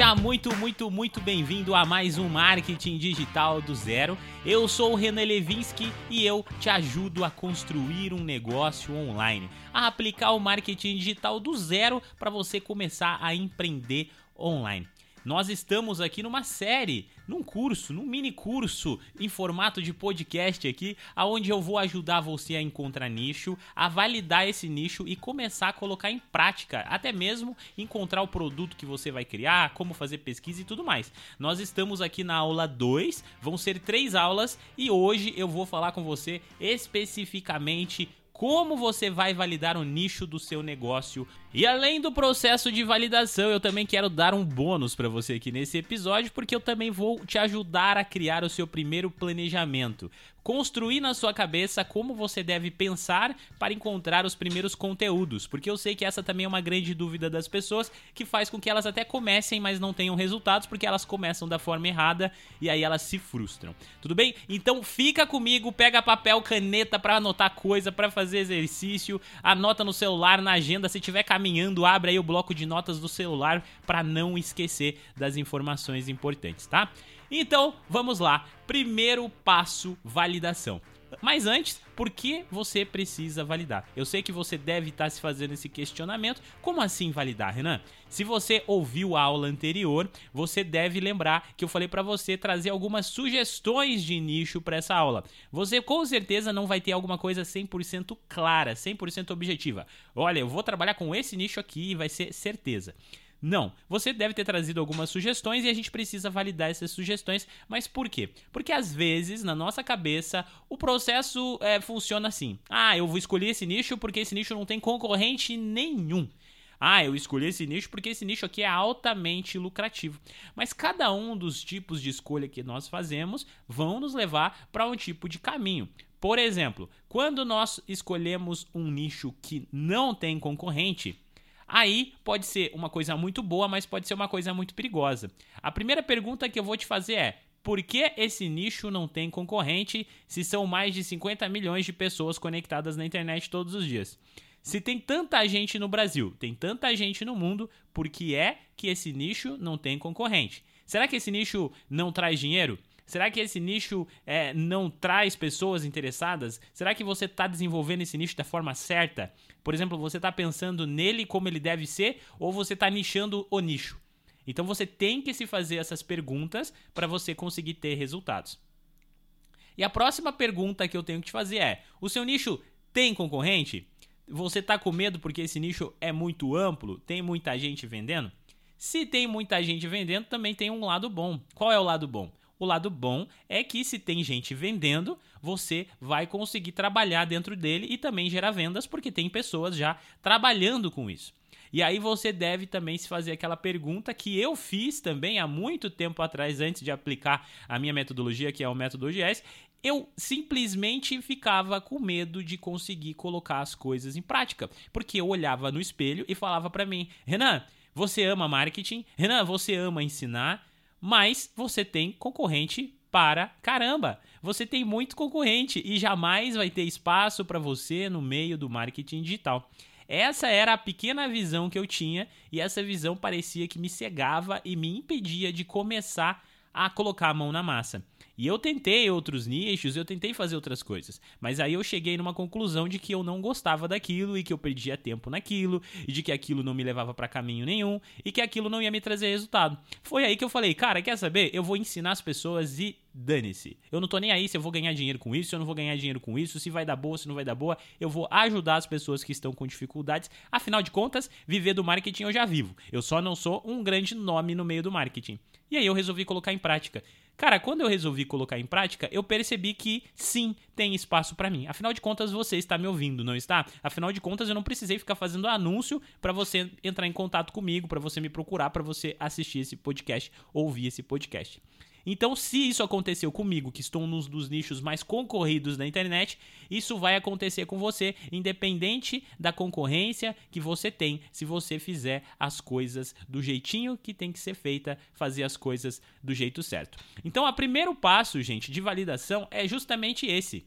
Seja muito, muito, muito bem-vindo a mais um Marketing Digital do Zero. Eu sou o Renan Levinsky e eu te ajudo a construir um negócio online, a aplicar o marketing digital do zero para você começar a empreender online. Nós estamos aqui numa série, num curso, num mini curso em formato de podcast aqui, aonde eu vou ajudar você a encontrar nicho, a validar esse nicho e começar a colocar em prática, até mesmo encontrar o produto que você vai criar, como fazer pesquisa e tudo mais. Nós estamos aqui na aula 2, vão ser três aulas e hoje eu vou falar com você especificamente como você vai validar o nicho do seu negócio. E além do processo de validação, eu também quero dar um bônus para você aqui nesse episódio, porque eu também vou te ajudar a criar o seu primeiro planejamento construir na sua cabeça como você deve pensar para encontrar os primeiros conteúdos, porque eu sei que essa também é uma grande dúvida das pessoas que faz com que elas até comecem, mas não tenham resultados porque elas começam da forma errada e aí elas se frustram. Tudo bem? Então fica comigo, pega papel, caneta para anotar coisa, para fazer exercício, anota no celular, na agenda, se estiver caminhando, abre aí o bloco de notas do celular para não esquecer das informações importantes, tá? Então, vamos lá. Primeiro passo, validação. Mas antes, por que você precisa validar? Eu sei que você deve estar se fazendo esse questionamento. Como assim validar, Renan? Se você ouviu a aula anterior, você deve lembrar que eu falei para você trazer algumas sugestões de nicho para essa aula. Você com certeza não vai ter alguma coisa 100% clara, 100% objetiva. Olha, eu vou trabalhar com esse nicho aqui e vai ser certeza. Não. Você deve ter trazido algumas sugestões e a gente precisa validar essas sugestões. Mas por quê? Porque às vezes, na nossa cabeça, o processo é, funciona assim. Ah, eu vou escolher esse nicho porque esse nicho não tem concorrente nenhum. Ah, eu escolhi esse nicho porque esse nicho aqui é altamente lucrativo. Mas cada um dos tipos de escolha que nós fazemos vão nos levar para um tipo de caminho. Por exemplo, quando nós escolhemos um nicho que não tem concorrente, Aí pode ser uma coisa muito boa, mas pode ser uma coisa muito perigosa. A primeira pergunta que eu vou te fazer é: por que esse nicho não tem concorrente se são mais de 50 milhões de pessoas conectadas na internet todos os dias? Se tem tanta gente no Brasil, tem tanta gente no mundo, por que é que esse nicho não tem concorrente? Será que esse nicho não traz dinheiro? Será que esse nicho é, não traz pessoas interessadas? Será que você está desenvolvendo esse nicho da forma certa? Por exemplo, você está pensando nele como ele deve ser ou você está nichando o nicho? Então você tem que se fazer essas perguntas para você conseguir ter resultados. E a próxima pergunta que eu tenho que te fazer é: o seu nicho tem concorrente? Você está com medo porque esse nicho é muito amplo? Tem muita gente vendendo? Se tem muita gente vendendo, também tem um lado bom. Qual é o lado bom? O lado bom é que se tem gente vendendo, você vai conseguir trabalhar dentro dele e também gerar vendas, porque tem pessoas já trabalhando com isso. E aí você deve também se fazer aquela pergunta que eu fiz também há muito tempo atrás, antes de aplicar a minha metodologia, que é o método OGS. Eu simplesmente ficava com medo de conseguir colocar as coisas em prática, porque eu olhava no espelho e falava para mim: "Renan, você ama marketing? Renan, você ama ensinar? Mas você tem concorrente para caramba. Você tem muito concorrente e jamais vai ter espaço para você no meio do marketing digital. Essa era a pequena visão que eu tinha e essa visão parecia que me cegava e me impedia de começar a colocar a mão na massa. E eu tentei outros nichos, eu tentei fazer outras coisas, mas aí eu cheguei numa conclusão de que eu não gostava daquilo e que eu perdia tempo naquilo, e de que aquilo não me levava para caminho nenhum e que aquilo não ia me trazer resultado. Foi aí que eu falei, cara, quer saber? Eu vou ensinar as pessoas e dane-se. Eu não tô nem aí se eu vou ganhar dinheiro com isso, se eu não vou ganhar dinheiro com isso, se vai dar boa, se não vai dar boa. Eu vou ajudar as pessoas que estão com dificuldades. Afinal de contas, viver do marketing eu já vivo. Eu só não sou um grande nome no meio do marketing. E aí eu resolvi colocar em prática. Cara, quando eu resolvi colocar em prática, eu percebi que sim, tem espaço para mim. Afinal de contas, você está me ouvindo, não está? Afinal de contas, eu não precisei ficar fazendo anúncio para você entrar em contato comigo, para você me procurar, para você assistir esse podcast, ouvir esse podcast. Então, se isso aconteceu comigo, que estou num dos nichos mais concorridos da internet, isso vai acontecer com você, independente da concorrência que você tem, se você fizer as coisas do jeitinho que tem que ser feita, fazer as coisas do jeito certo. Então, o primeiro passo, gente, de validação é justamente esse.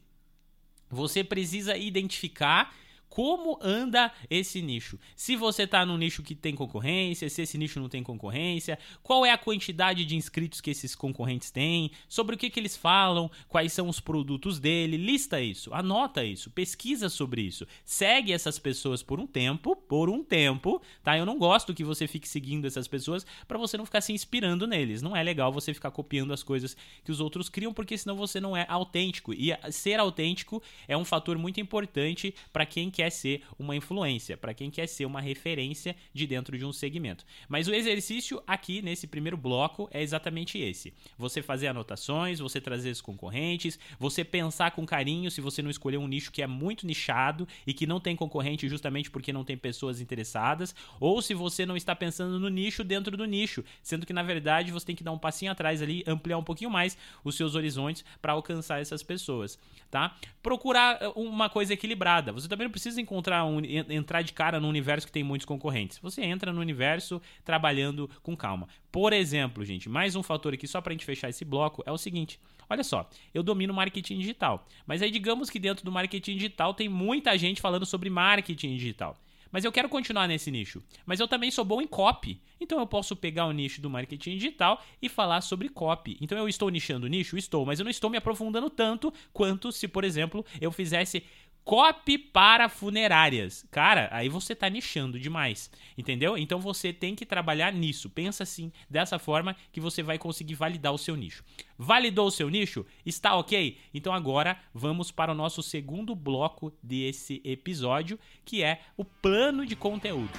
Você precisa identificar como anda esse nicho. Se você tá num nicho que tem concorrência, se esse nicho não tem concorrência, qual é a quantidade de inscritos que esses concorrentes têm, sobre o que, que eles falam, quais são os produtos dele, lista isso, anota isso, pesquisa sobre isso, segue essas pessoas por um tempo, por um tempo, tá? Eu não gosto que você fique seguindo essas pessoas para você não ficar se inspirando neles. Não é legal você ficar copiando as coisas que os outros criam, porque senão você não é autêntico. E ser autêntico é um fator muito importante para quem quer quer ser uma influência, para quem quer ser uma referência de dentro de um segmento. Mas o exercício aqui nesse primeiro bloco é exatamente esse: você fazer anotações, você trazer os concorrentes, você pensar com carinho se você não escolher um nicho que é muito nichado e que não tem concorrente justamente porque não tem pessoas interessadas, ou se você não está pensando no nicho dentro do nicho, sendo que na verdade você tem que dar um passinho atrás ali, ampliar um pouquinho mais os seus horizontes para alcançar essas pessoas, tá? Procurar uh, uma coisa equilibrada. Você também não precisa precisa encontrar um, entrar de cara no universo que tem muitos concorrentes. Você entra no universo trabalhando com calma. Por exemplo, gente, mais um fator aqui só para a gente fechar esse bloco é o seguinte. Olha só, eu domino marketing digital, mas aí digamos que dentro do marketing digital tem muita gente falando sobre marketing digital. Mas eu quero continuar nesse nicho. Mas eu também sou bom em copy. Então eu posso pegar o nicho do marketing digital e falar sobre copy. Então eu estou nichando o nicho? Estou, mas eu não estou me aprofundando tanto quanto se, por exemplo, eu fizesse Copy para funerárias. Cara, aí você tá nichando demais, entendeu? Então você tem que trabalhar nisso. Pensa assim, dessa forma que você vai conseguir validar o seu nicho. Validou o seu nicho? Está ok? Então agora vamos para o nosso segundo bloco desse episódio, que é o plano de conteúdo.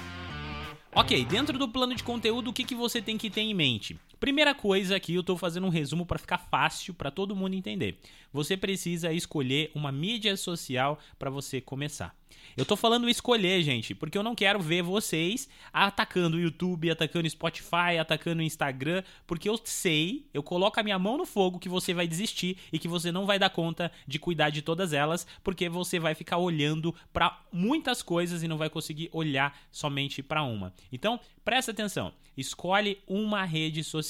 Ok, dentro do plano de conteúdo, o que, que você tem que ter em mente? Primeira coisa aqui, eu estou fazendo um resumo para ficar fácil para todo mundo entender. Você precisa escolher uma mídia social para você começar. Eu tô falando escolher, gente, porque eu não quero ver vocês atacando o YouTube, atacando o Spotify, atacando o Instagram, porque eu sei, eu coloco a minha mão no fogo que você vai desistir e que você não vai dar conta de cuidar de todas elas, porque você vai ficar olhando para muitas coisas e não vai conseguir olhar somente para uma. Então, presta atenção. Escolhe uma rede social.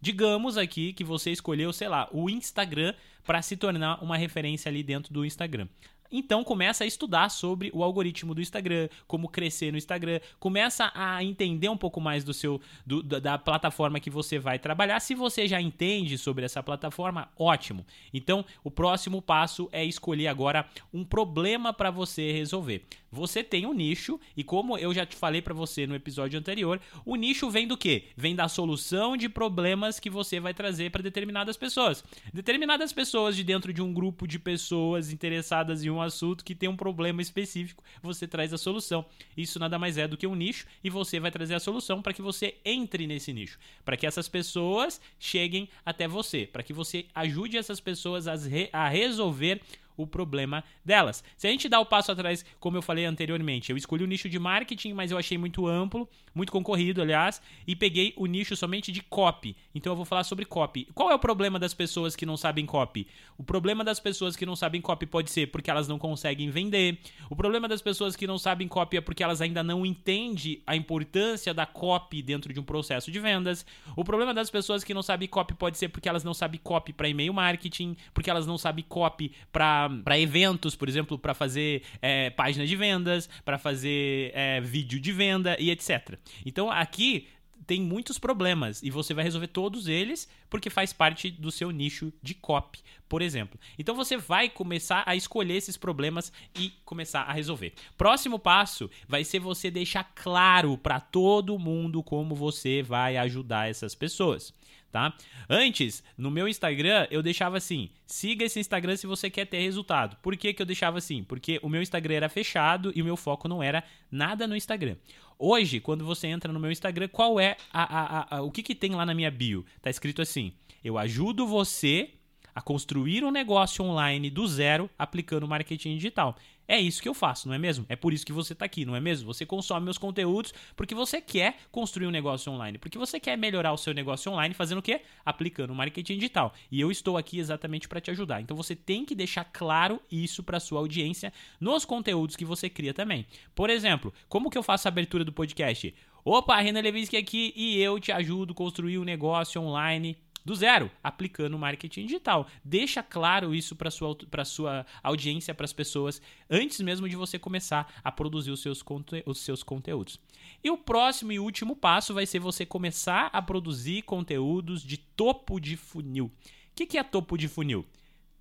Digamos aqui que você escolheu, sei lá, o Instagram para se tornar uma referência ali dentro do Instagram. Então começa a estudar sobre o algoritmo do Instagram, como crescer no Instagram, começa a entender um pouco mais do seu do, da plataforma que você vai trabalhar. Se você já entende sobre essa plataforma, ótimo. Então o próximo passo é escolher agora um problema para você resolver. Você tem um nicho e como eu já te falei para você no episódio anterior, o nicho vem do quê? Vem da solução de problemas que você vai trazer para determinadas pessoas. Determinadas pessoas de dentro de um grupo de pessoas interessadas em um assunto que tem um problema específico, você traz a solução. Isso nada mais é do que um nicho e você vai trazer a solução para que você entre nesse nicho, para que essas pessoas cheguem até você, para que você ajude essas pessoas a, re a resolver o problema delas. Se a gente dá o passo atrás, como eu falei anteriormente, eu escolhi o nicho de marketing, mas eu achei muito amplo, muito concorrido, aliás, e peguei o nicho somente de copy. Então eu vou falar sobre copy. Qual é o problema das pessoas que não sabem copy? O problema das pessoas que não sabem copy pode ser porque elas não conseguem vender. O problema das pessoas que não sabem copy é porque elas ainda não entendem a importância da copy dentro de um processo de vendas. O problema das pessoas que não sabem copy pode ser porque elas não sabem copy para e-mail marketing, porque elas não sabem copy para eventos, por exemplo, para fazer é, página de vendas, para fazer é, vídeo de venda e etc. Então aqui tem muitos problemas e você vai resolver todos eles porque faz parte do seu nicho de copy, por exemplo. Então você vai começar a escolher esses problemas e começar a resolver. Próximo passo vai ser você deixar claro para todo mundo como você vai ajudar essas pessoas tá? Antes, no meu Instagram, eu deixava assim: siga esse Instagram se você quer ter resultado. Por que, que eu deixava assim? Porque o meu Instagram era fechado e o meu foco não era nada no Instagram. Hoje, quando você entra no meu Instagram, qual é a, a, a, o que, que tem lá na minha bio? Tá escrito assim: eu ajudo você a construir um negócio online do zero aplicando marketing digital. É isso que eu faço, não é mesmo? É por isso que você está aqui, não é mesmo? Você consome meus conteúdos porque você quer construir um negócio online, porque você quer melhorar o seu negócio online fazendo o quê? Aplicando marketing digital. E eu estou aqui exatamente para te ajudar. Então você tem que deixar claro isso para sua audiência nos conteúdos que você cria também. Por exemplo, como que eu faço a abertura do podcast? Opa, Renan Levinsky aqui e eu te ajudo a construir um negócio online Do zero, aplicando marketing digital. Deixa claro isso para sua para sua audiência, para as pessoas, antes mesmo de você começar a produzir os seus, os seus conteúdos. E o próximo e último passo vai ser você começar a produzir conteúdos de topo de funil. O que, que é topo de funil?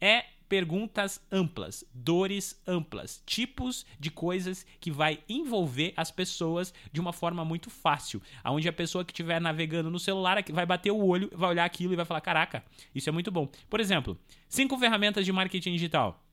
É perguntas amplas, dores amplas, tipos de coisas que vai envolver as pessoas de uma forma muito fácil, aonde a pessoa que estiver navegando no celular vai bater o olho, vai olhar aquilo e vai falar: "Caraca, isso é muito bom". Por exemplo, cinco ferramentas de marketing digital.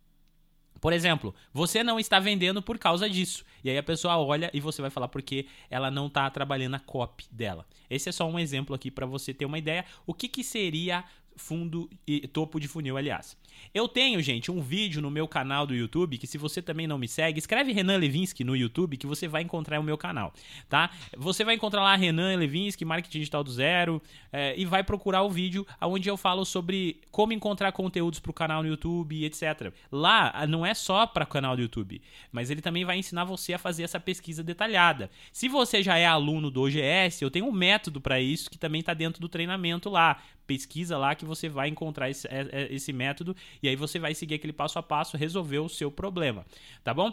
Por exemplo, você não está vendendo por causa disso. E aí a pessoa olha e você vai falar porque ela não está trabalhando a copy dela. Esse é só um exemplo aqui para você ter uma ideia o que, que seria fundo e topo de funil, aliás. Eu tenho, gente, um vídeo no meu canal do YouTube que se você também não me segue, escreve Renan Levinsky no YouTube que você vai encontrar o meu canal, tá? Você vai encontrar lá Renan Levinsky, Marketing Digital do Zero, é, e vai procurar o vídeo onde eu falo sobre como encontrar conteúdos para o canal no YouTube, etc. Lá ah, não é só para o canal do YouTube, mas ele também vai ensinar você a fazer essa pesquisa detalhada. Se você já é aluno do OGS, eu tenho um método para isso que também está dentro do treinamento lá pesquisa lá que você vai encontrar esse, é, é, esse método e aí você vai seguir aquele passo a passo, resolver o seu problema, tá bom?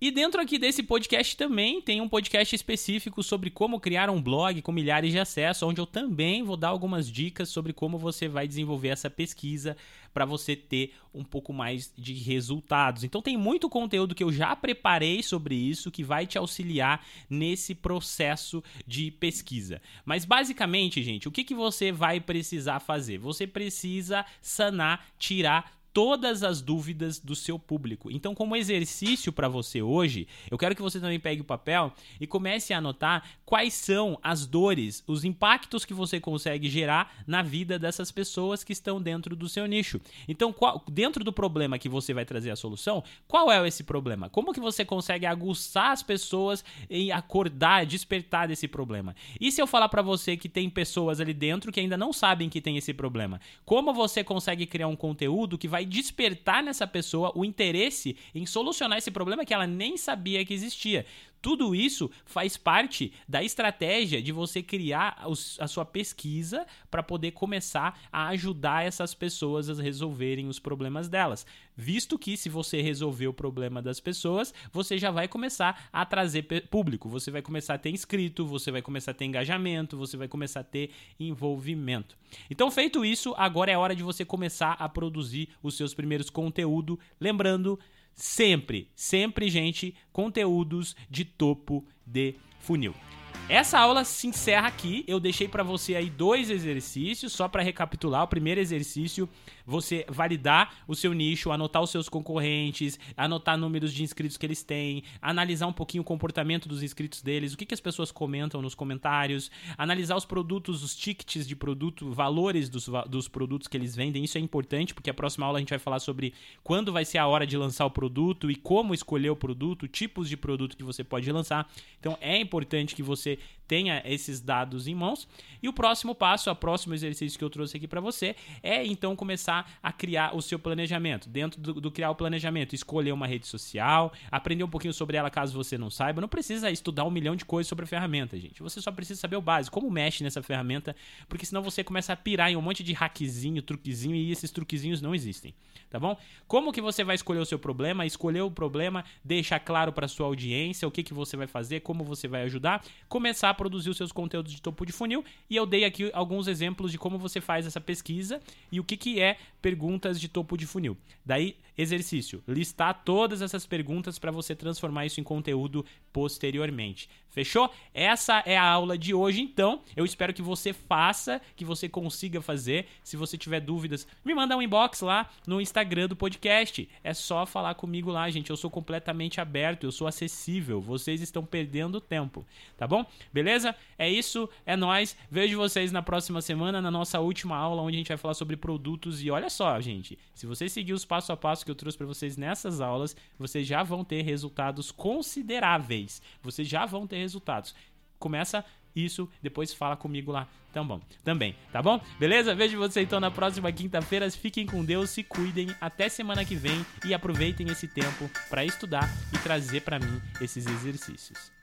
E dentro aqui desse podcast também tem um podcast específico sobre como criar um blog com milhares de acessos, onde eu também vou dar algumas dicas sobre como você vai desenvolver essa pesquisa para você ter um pouco mais de resultados. Então tem muito conteúdo que eu já preparei sobre isso que vai te auxiliar nesse processo de pesquisa. Mas basicamente, gente, o que, que você vai precisar fazer? Você precisa sanar, tirar todas as dúvidas do seu público. Então, como exercício para você hoje, eu quero que você também pegue o papel e comece a anotar quais são as dores, os impactos que você consegue gerar na vida dessas pessoas que estão dentro do seu nicho. Então, qual, dentro do problema que você vai trazer a solução, qual é esse problema? Como que você consegue aguçar as pessoas e acordar, despertar desse problema? E se eu falar para você que tem pessoas ali dentro que ainda não sabem que tem esse problema? Como você consegue criar um conteúdo que vai vai despertar nessa pessoa o interesse em solucionar esse problema que ela nem sabia que existia. Tudo isso faz parte da estratégia de você criar a sua pesquisa para poder começar a ajudar essas pessoas a resolverem os problemas delas. Visto que, se você resolver o problema das pessoas, você já vai começar a trazer público, você vai começar a ter inscrito, você vai começar a ter engajamento, você vai começar a ter envolvimento. Então, feito isso, agora é hora de você começar a produzir os seus primeiros conteúdos. Lembrando sempre, sempre, gente, conteúdos de topo de funil. Essa aula se encerra aqui. Eu deixei para você aí dois exercícios, só para recapitular. O primeiro exercício, você validar o seu nicho, anotar os seus concorrentes, anotar números de inscritos que eles têm, analisar um pouquinho o comportamento dos inscritos deles, o que, que as pessoas comentam nos comentários, analisar os produtos, os tickets de produto, valores dos, dos produtos que eles vendem. Isso é importante, porque a próxima aula a gente vai falar sobre quando vai ser a hora de lançar o produto e como escolher o produto, tipos de produto que você pode lançar. Então é importante que você tenha esses dados em mãos. E o próximo passo, o próximo exercício que eu trouxe aqui para você é então começar a criar o seu planejamento. Dentro do, do, criar o planejamento, escolher uma rede social, aprender um pouquinho sobre ela caso você não saiba. Não precisa estudar um milhão de coisas sobre a ferramenta, gente. Você só precisa saber o básico, como mexe nessa ferramenta, porque senão você começa a pirar em um monte de hackzinho, truquezinho e esses truquezinhos não existem, tá bom? Como que você vai escolher o seu problema? Escolher o problema, deixar claro para sua audiência o que, que você vai fazer, como você vai ajudar, começar a produzir os seus conteúdos de topo de funil e eu dei aqui alguns exemplos de como você faz essa pesquisa e o que, que é perguntas de topo de funil. Daí, exercício: listar todas essas perguntas para você transformar isso em conteúdo posteriormente. Fechou? Essa é a aula de hoje, então. Eu espero que você faça, que você consiga fazer. Se você tiver dúvidas, me manda um inbox lá no Instagram do podcast. É só falar comigo lá, gente. Eu sou completamente aberto, eu sou acessível. Vocês estão perdendo tempo, tá bom? Beleza? É isso, é nós. Vejo vocês na próxima semana na nossa última aula onde a gente vai falar sobre produtos e olha só, gente, se você seguir os passo a passo que eu trouxe para vocês nessas aulas, vocês já vão ter resultados consideráveis. Vocês já vão ter resultados. Começa isso, depois fala comigo lá então, bom, também, tá bom? Beleza? Vejo você então na próxima quinta-feira. Fiquem com Deus, se cuidem. Até semana que vem e aproveitem esse tempo para estudar e trazer para mim esses exercícios.